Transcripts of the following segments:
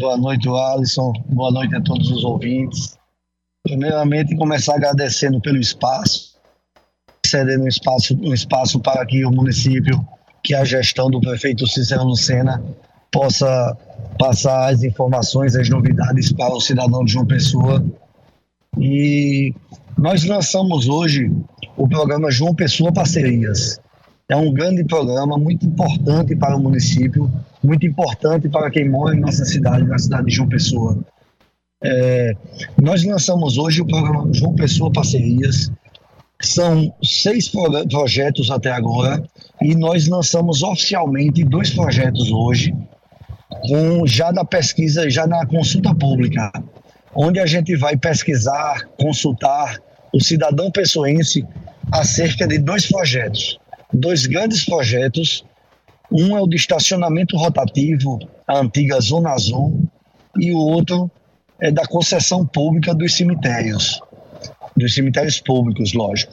Boa noite, Alisson. Boa noite a todos os ouvintes. Primeiramente, começar agradecendo pelo espaço, cedendo um espaço, um espaço para que o município, que a gestão do prefeito Cícero Lucena, possa passar as informações, as novidades para o cidadão de João Pessoa. E nós lançamos hoje o programa João Pessoa Parcerias. É um grande programa, muito importante para o município, muito importante para quem mora em nossa cidade, na cidade de João Pessoa. É, nós lançamos hoje o programa João Pessoa Parcerias. São seis projetos até agora e nós lançamos oficialmente dois projetos hoje, com já na pesquisa, já na consulta pública, onde a gente vai pesquisar, consultar o cidadão pessoense acerca de dois projetos, dois grandes projetos. Um é o de estacionamento rotativo, a antiga Zona Azul, e o outro é da concessão pública dos cemitérios, dos cemitérios públicos, lógico.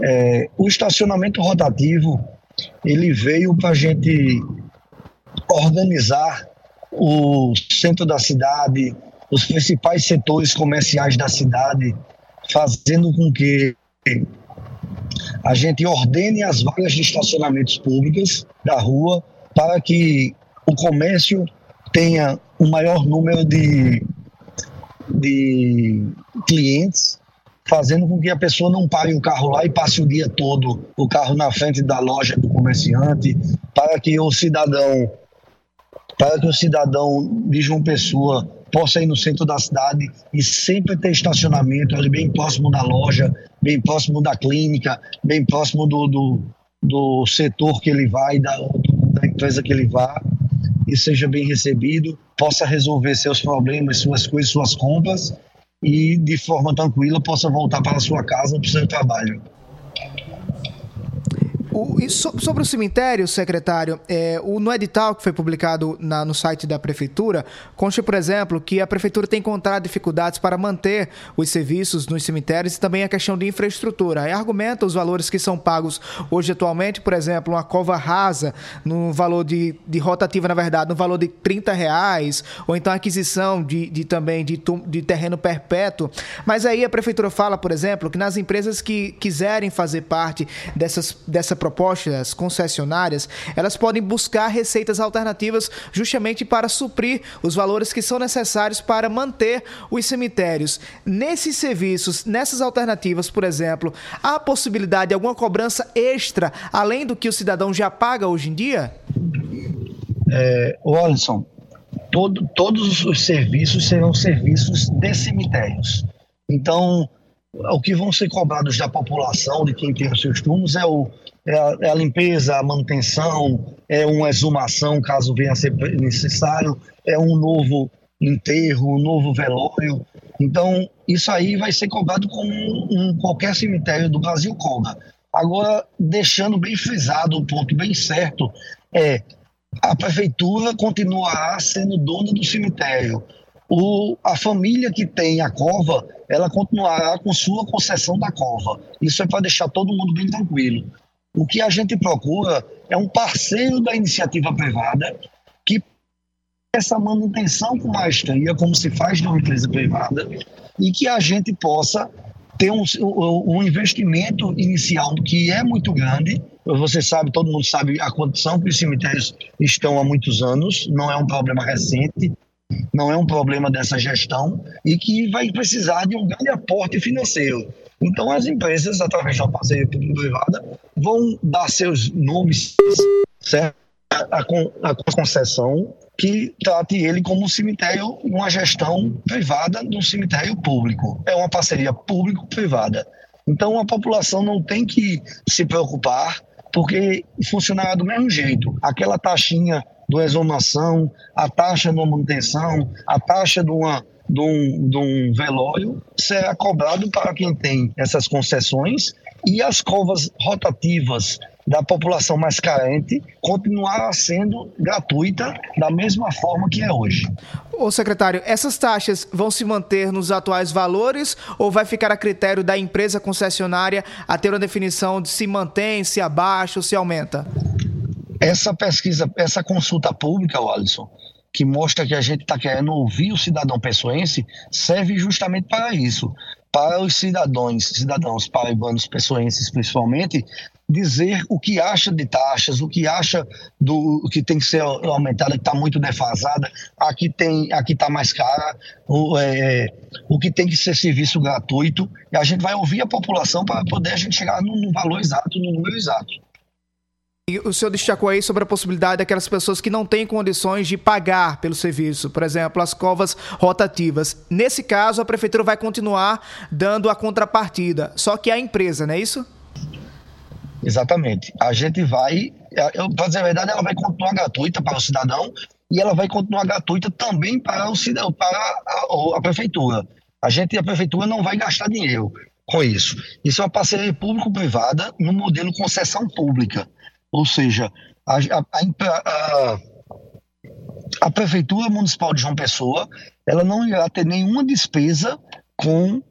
É, o estacionamento rotativo ele veio para a gente organizar o centro da cidade, os principais setores comerciais da cidade, fazendo com que a gente ordene as vagas de estacionamentos públicos da rua para que o comércio tenha um maior número de, de clientes, fazendo com que a pessoa não pare o carro lá e passe o dia todo o carro na frente da loja do comerciante, para que o cidadão para que o cidadão de João Pessoa possa ir no centro da cidade e sempre ter estacionamento ali bem próximo da loja, bem próximo da clínica, bem próximo do, do, do setor que ele vai, da, da empresa que ele vá, e seja bem recebido, possa resolver seus problemas, suas coisas, suas compras e de forma tranquila possa voltar para sua casa para o seu trabalho. O, so, sobre o cemitério, secretário, é, o, no edital que foi publicado na, no site da prefeitura, consta, por exemplo, que a prefeitura tem encontrado dificuldades para manter os serviços nos cemitérios e também a questão de infraestrutura. E argumenta os valores que são pagos hoje atualmente, por exemplo, uma cova rasa, no valor de, de rotativa, na verdade, no valor de 30 reais, ou então a aquisição de, de também de, de terreno perpétuo. Mas aí a prefeitura fala, por exemplo, que nas empresas que quiserem fazer parte dessas, dessa propostas concessionárias, elas podem buscar receitas alternativas justamente para suprir os valores que são necessários para manter os cemitérios. Nesses serviços, nessas alternativas, por exemplo, há possibilidade de alguma cobrança extra além do que o cidadão já paga hoje em dia? É, Alisson, todo, todos os serviços serão serviços de cemitérios. Então, o que vão ser cobrados da população, de quem tem os seus turnos, é, o, é, a, é a limpeza, a manutenção, é uma exumação, caso venha a ser necessário, é um novo enterro, um novo velório. Então, isso aí vai ser cobrado como um, qualquer cemitério do Brasil cobra. Agora, deixando bem frisado um ponto bem certo, é a prefeitura continuará sendo dona do cemitério o, a família que tem a cova, ela continuará com sua concessão da cova. Isso é para deixar todo mundo bem tranquilo. O que a gente procura é um parceiro da iniciativa privada que essa manutenção com maestria, como se faz numa empresa privada, e que a gente possa ter um, um investimento inicial que é muito grande. Você sabe, todo mundo sabe a condição que os cemitérios estão há muitos anos, não é um problema recente não é um problema dessa gestão e que vai precisar de um grande aporte financeiro. Então, as empresas, através de uma parceria público-privada, vão dar seus nomes certo? A, a, concessão que trate ele como um cemitério, uma gestão privada de um cemitério público. É uma parceria público-privada. Então, a população não tem que se preocupar, porque funcionará do mesmo jeito. Aquela taxinha do exumação, a taxa de uma manutenção, a taxa de, uma, de, um, de um velório será cobrado para quem tem essas concessões e as covas rotativas da população mais carente continuar sendo gratuita da mesma forma que é hoje. Ô secretário, essas taxas vão se manter nos atuais valores ou vai ficar a critério da empresa concessionária a ter uma definição de se mantém, se abaixa ou se aumenta? Essa pesquisa, essa consulta pública, Alisson, que mostra que a gente está querendo ouvir o cidadão pessoense, serve justamente para isso. Para os cidadãos, cidadãos paraibanos pessoenses principalmente, dizer o que acha de taxas, o que acha do que tem que ser aumentada, que está muito defasada, aqui tem, aqui está mais cara, o, é, o que tem que ser serviço gratuito, e a gente vai ouvir a população para poder a gente chegar no, no valor exato, no número exato. E o senhor destacou aí sobre a possibilidade daquelas pessoas que não têm condições de pagar pelo serviço, por exemplo, as covas rotativas. Nesse caso, a prefeitura vai continuar dando a contrapartida, só que a empresa, não é isso? Exatamente. A gente vai, para dizer a verdade, ela vai continuar gratuita para o cidadão e ela vai continuar gratuita também para o cidadão, para a, a prefeitura. A gente, a prefeitura não vai gastar dinheiro com isso. Isso é uma parceria público-privada no modelo concessão pública. Ou seja, a, a, a, a Prefeitura Municipal de João Pessoa ela não irá ter nenhuma despesa com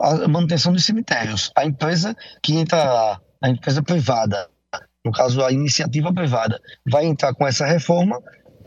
a manutenção dos cemitérios. A empresa que entrará a empresa privada, no caso a iniciativa privada, vai entrar com essa reforma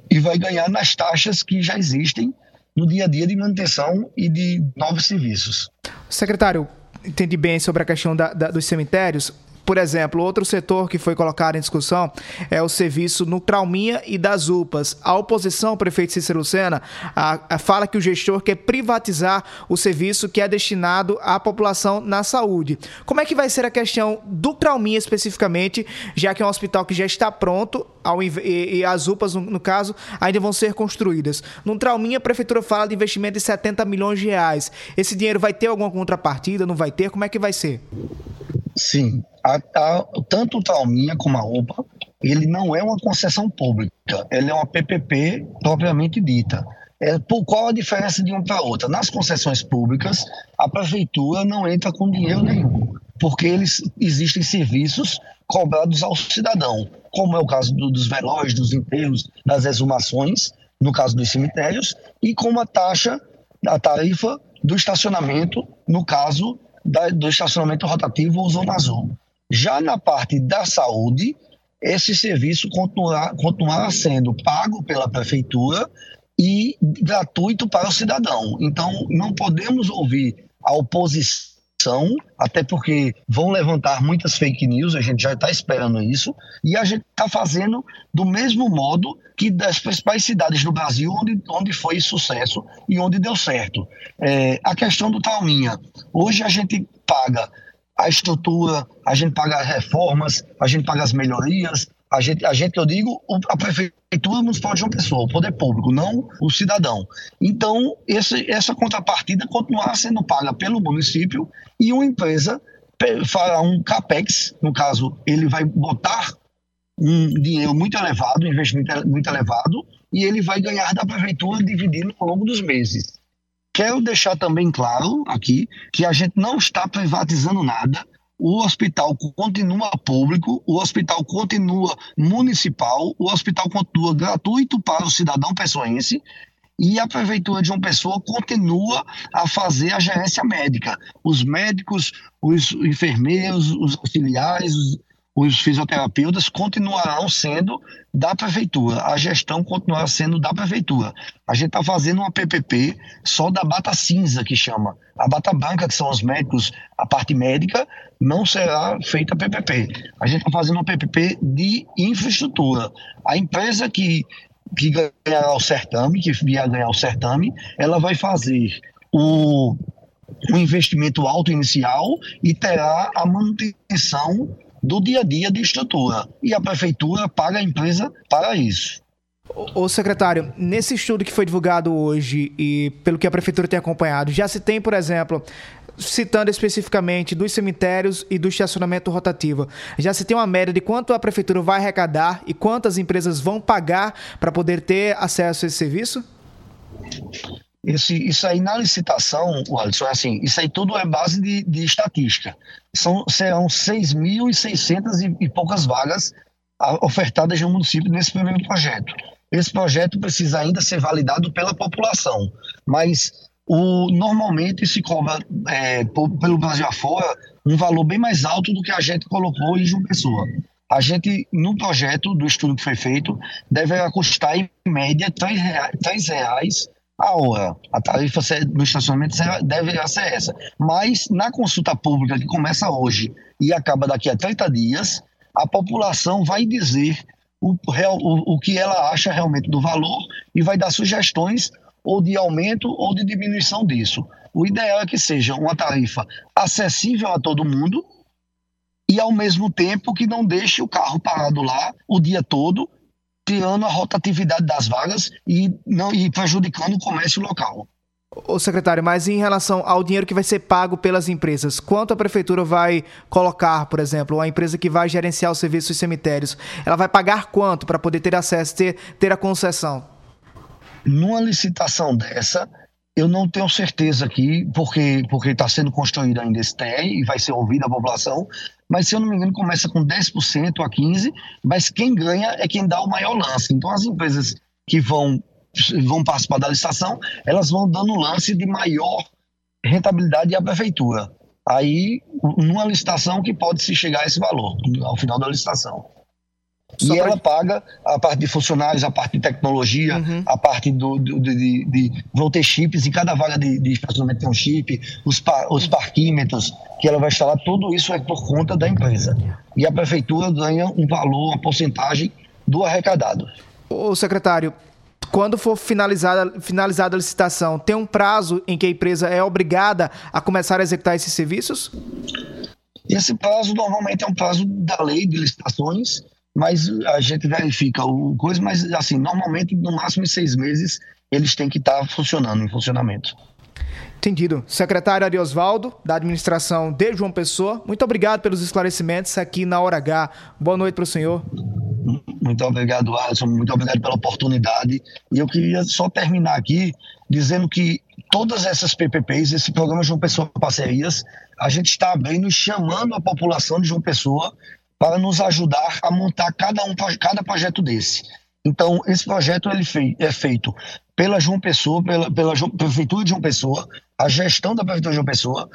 e vai ganhar nas taxas que já existem no dia a dia de manutenção e de novos serviços. Secretário, entendi bem sobre a questão da, da, dos cemitérios. Por exemplo, outro setor que foi colocado em discussão é o serviço no Trauminha e das UPAs. A oposição, prefeito Cícero Lucena, a, a, fala que o gestor quer privatizar o serviço que é destinado à população na saúde. Como é que vai ser a questão do Trauminha especificamente, já que é um hospital que já está pronto ao, e, e, as UPAs, no, no, caso, ainda vão ser construídas. No Trauminha, a prefeitura fala de investimento de 70 milhões de reais. Esse dinheiro vai ter alguma contrapartida? Não vai ter? Como é que vai ser? Sim, a, a, tanto o Trauminha como a UPA, ele não é uma concessão pública, ele é uma PPP propriamente dita. É, por qual a diferença de uma para outra? Nas concessões públicas, a prefeitura não entra com dinheiro nenhum, porque eles existem serviços cobrados ao cidadão, como é o caso do, dos velórios, dos enterros, das exumações, no caso dos cemitérios, e como a taxa, a tarifa do estacionamento, no caso da, do estacionamento rotativo ou zona azul. Já na parte da saúde, esse serviço continuará, continuará sendo pago pela prefeitura e gratuito para o cidadão. Então, não podemos ouvir a oposição até porque vão levantar muitas fake news, a gente já está esperando isso, e a gente está fazendo do mesmo modo que das principais cidades do Brasil, onde, onde foi sucesso e onde deu certo. É, a questão do Talminha. Hoje a gente paga a estrutura, a gente paga as reformas, a gente paga as melhorias, a gente, a gente, eu digo, a prefeitura municipal de uma pessoa, o poder público, não o cidadão. Então, esse, essa contrapartida continuará sendo paga pelo município e uma empresa fará um capex, no caso, ele vai botar um dinheiro muito elevado, um investimento muito elevado, e ele vai ganhar da prefeitura dividindo ao longo dos meses. Quero deixar também claro aqui que a gente não está privatizando nada, o hospital continua público, o hospital continua municipal, o hospital continua gratuito para o cidadão pessoense e a prefeitura de João Pessoa continua a fazer a gerência médica. Os médicos, os enfermeiros, os auxiliares, os, os fisioterapeutas continuarão sendo da prefeitura, a gestão continuará sendo da prefeitura. A gente está fazendo uma PPP só da bata cinza, que chama. A bata branca, que são os médicos, a parte médica, não será feita PPP. A gente está fazendo uma PPP de infraestrutura. A empresa que, que ganhará o certame, que vier ganhar o certame, ela vai fazer o, o investimento alto inicial e terá a manutenção do dia a dia de estrutura. E a prefeitura paga a empresa para isso. Ô secretário, nesse estudo que foi divulgado hoje e pelo que a prefeitura tem acompanhado, já se tem, por exemplo, citando especificamente dos cemitérios e do estacionamento rotativo, já se tem uma média de quanto a prefeitura vai arrecadar e quantas empresas vão pagar para poder ter acesso a esse serviço? Esse, isso aí na licitação, Alisson, é assim, isso aí tudo é base de, de estatística. São, serão 6.600 e, e poucas vagas ofertadas no município nesse primeiro projeto. Esse projeto precisa ainda ser validado pela população, mas o, normalmente se cobra é, pelo Brasil afora um valor bem mais alto do que a gente colocou em João Pessoa. a gente, no projeto do estudo que foi feito, deve custar em média R$ reais, reais a hora. A tarifa no estacionamento deve ser essa. Mas na consulta pública, que começa hoje e acaba daqui a 30 dias, a população vai dizer o, o, o que ela acha realmente do valor e vai dar sugestões ou de aumento ou de diminuição disso. O ideal é que seja uma tarifa acessível a todo mundo, e ao mesmo tempo que não deixe o carro parado lá o dia todo, tirando a rotatividade das vagas e, não, e prejudicando o comércio local. O secretário, mas em relação ao dinheiro que vai ser pago pelas empresas, quanto a prefeitura vai colocar, por exemplo, a empresa que vai gerenciar os serviços dos cemitérios, ela vai pagar quanto para poder ter acesso, ter, ter a concessão? Numa licitação dessa, eu não tenho certeza aqui, porque porque está sendo construído ainda esse TR e vai ser ouvido a população, mas se eu não me engano começa com 10% a 15%, mas quem ganha é quem dá o maior lance. Então as empresas que vão, vão participar da licitação, elas vão dando lance de maior rentabilidade à prefeitura. Aí, numa licitação que pode se chegar a esse valor, ao final da licitação. Só e pra... ela paga a parte de funcionários, a parte de tecnologia, uhum. a parte do, do, de, de, Vão ter chips, em cada vaga de, de estacionamento tem um chip, os, par, os parquímetros que ela vai instalar, tudo isso é por conta da empresa. E a prefeitura ganha um valor, uma porcentagem do arrecadado. O secretário, quando for finalizada, finalizada a licitação, tem um prazo em que a empresa é obrigada a começar a executar esses serviços? Esse prazo normalmente é um prazo da lei de licitações, mas a gente verifica o coisa, mas assim, normalmente no máximo em seis meses eles têm que estar funcionando, em funcionamento. Entendido. Secretário Ariosvaldo, da administração de João Pessoa, muito obrigado pelos esclarecimentos aqui na Hora H. Boa noite para o senhor. Muito obrigado, Alisson. Muito obrigado pela oportunidade. E eu queria só terminar aqui dizendo que todas essas PPPs, esse programa João Pessoa Parcerias, a gente está abrindo e chamando a população de João Pessoa para nos ajudar a montar cada um cada projeto desse. Então, esse projeto ele é feito pela João Pessoa, pela, pela Prefeitura de João Pessoa, a gestão da Prefeitura de João Pessoa,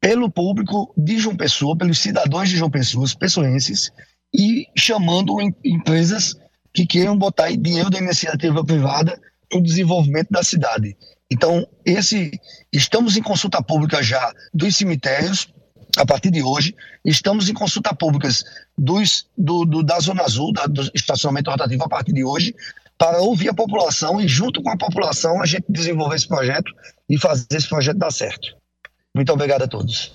pelo público de João Pessoa, pelos cidadãos de João Pessoa, os pessoenses, e chamando empresas que queiram botar dinheiro da iniciativa privada para o desenvolvimento da cidade. Então, esse estamos em consulta pública já dos cemitérios a partir de hoje, estamos em consulta públicas dos, do, do, da Zona Azul, da, do estacionamento rotativo, a partir de hoje, para ouvir a população e, junto com a população, a gente desenvolver esse projeto e fazer esse projeto dar certo. Muito obrigado a todos.